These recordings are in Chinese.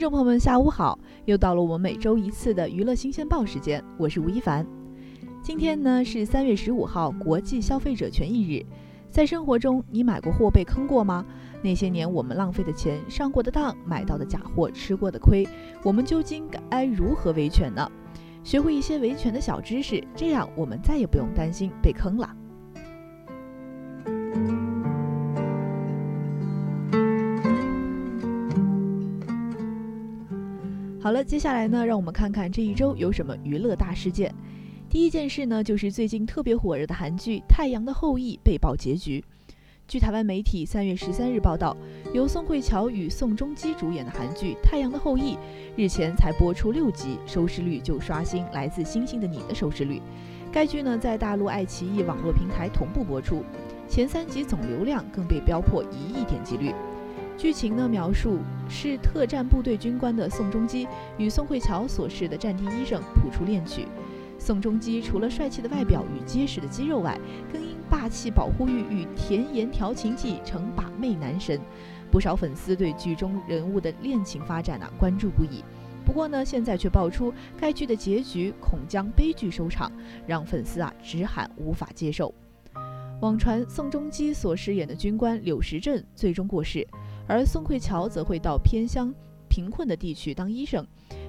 众朋友们，下午好！又到了我们每周一次的娱乐新鲜报时间，我是吴亦凡。今天呢是三月十五号，国际消费者权益日。在生活中，你买过货被坑过吗？那些年我们浪费的钱、上过的当、买到的假货、吃过的亏，我们究竟该如何维权呢？学会一些维权的小知识，这样我们再也不用担心被坑了。好了，接下来呢，让我们看看这一周有什么娱乐大事件。第一件事呢，就是最近特别火热的韩剧《太阳的后裔》被曝结局。据台湾媒体三月十三日报道，由宋慧乔与宋仲基主演的韩剧《太阳的后裔》日前才播出六集，收视率就刷新《来自星星的你》的收视率。该剧呢，在大陆爱奇艺网络平台同步播出，前三集总流量更被飙破一亿点击率。剧情呢，描述是特战部队军官的宋仲基与宋慧乔所饰的战地医生谱出恋曲。宋仲基除了帅气的外表与结实的肌肉外，更因霸气保护欲与甜言调情技成把妹男神。不少粉丝对剧中人物的恋情发展啊关注不已。不过呢，现在却爆出该剧的结局恐将悲剧收场，让粉丝啊直喊无法接受。网传宋仲基所饰演的军官柳时镇最终过世。而宋慧乔则会到偏乡、贫困的地区当医生，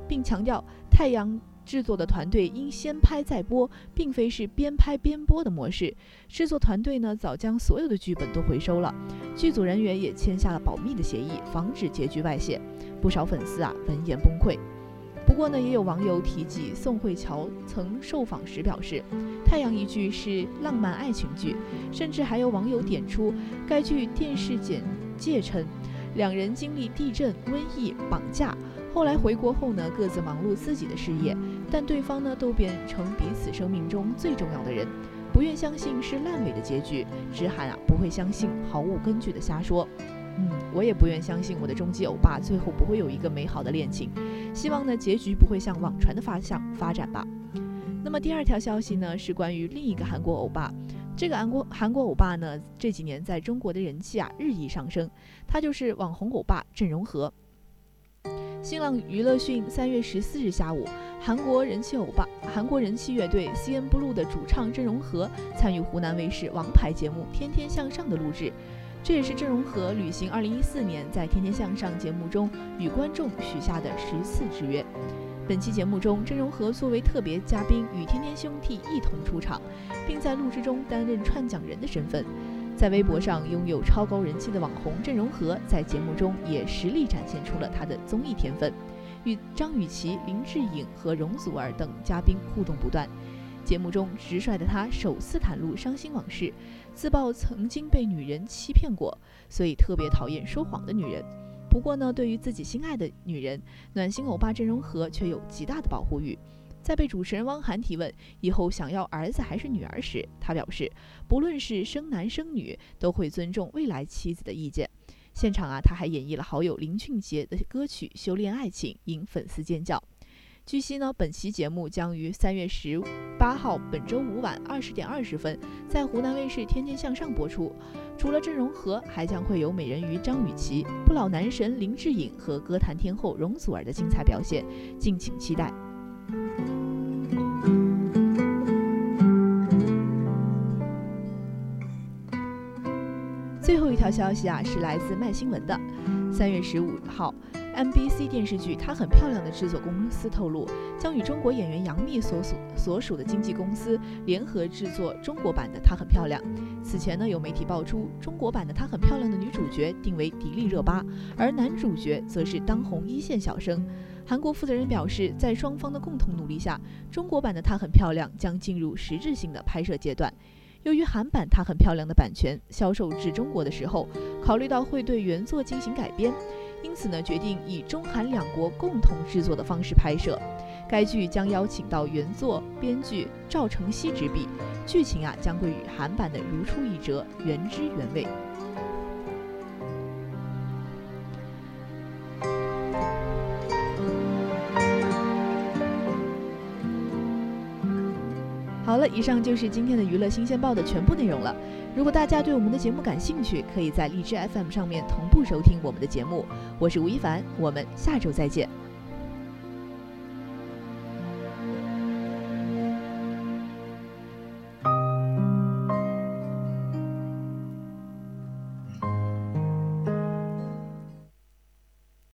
并强调太阳制作的团队应先拍再播，并非是边拍边播的模式。制作团队呢早将所有的剧本都回收了，剧组人员也签下了保密的协议，防止结局外泄。不少粉丝啊闻言崩溃。不过呢，也有网友提及宋慧乔曾受访时表示，《太阳》一剧是浪漫爱情剧，甚至还有网友点出该剧电视简介称。两人经历地震、瘟疫、绑架，后来回国后呢，各自忙碌自己的事业，但对方呢都变成彼此生命中最重要的人，不愿相信是烂尾的结局，直喊啊不会相信毫无根据的瞎说。嗯，我也不愿相信我的终极欧巴最后不会有一个美好的恋情，希望呢结局不会向网传的方向发展吧。那么第二条消息呢是关于另一个韩国欧巴。这个韩国韩国欧巴呢，这几年在中国的人气啊日益上升。他就是网红欧巴郑容和。新浪娱乐讯三月十四日下午，韩国人气欧巴、韩国人气乐队 CNBLUE 的主唱郑容和参与湖南卫视王牌节目《天天向上》的录制，这也是郑容和履行二零一四年在《天天向上》节目中与观众许下的十次之约。本期节目中，郑容和作为特别嘉宾与天天兄弟一同出场，并在录制中担任串讲人的身份。在微博上拥有超高人气的网红郑容和，在节目中也实力展现出了他的综艺天分，与张雨绮、林志颖和容祖儿等嘉宾互动不断。节目中直率的他首次袒露伤心往事，自曝曾经被女人欺骗过，所以特别讨厌说谎的女人。不过呢，对于自己心爱的女人，暖心欧巴郑容和却有极大的保护欲。在被主持人汪涵提问以后想要儿子还是女儿时，他表示，不论是生男生女，都会尊重未来妻子的意见。现场啊，他还演绎了好友林俊杰的歌曲《修炼爱情》，引粉丝尖叫。据悉呢，本期节目将于三月十八号本周五晚二十点二十分在湖南卫视《天天向上》播出。除了郑容和，还将会有美人鱼张雨绮、不老男神林志颖和歌坛天后容祖儿的精彩表现，敬请期待。最后一条消息啊，是来自麦新闻的，三月十五号。MBC 电视剧《她很漂亮》的制作公司透露，将与中国演员杨幂所属所属的经纪公司联合制作中国版的《她很漂亮》。此前呢，有媒体爆出，中国版的《她很漂亮》的女主角定为迪丽热巴，而男主角则是当红一线小生。韩国负责人表示，在双方的共同努力下，中国版的《她很漂亮》将进入实质性的拍摄阶段。由于韩版《她很漂亮》的版权销售至中国的时候，考虑到会对原作进行改编，因此呢，决定以中韩两国共同制作的方式拍摄。该剧将邀请到原作编剧赵承熙执笔，剧情啊将会与韩版的如出一辙，原汁原味。了，以上就是今天的娱乐新鲜报的全部内容了。如果大家对我们的节目感兴趣，可以在荔枝 FM 上面同步收听我们的节目。我是吴亦凡，我们下周再见。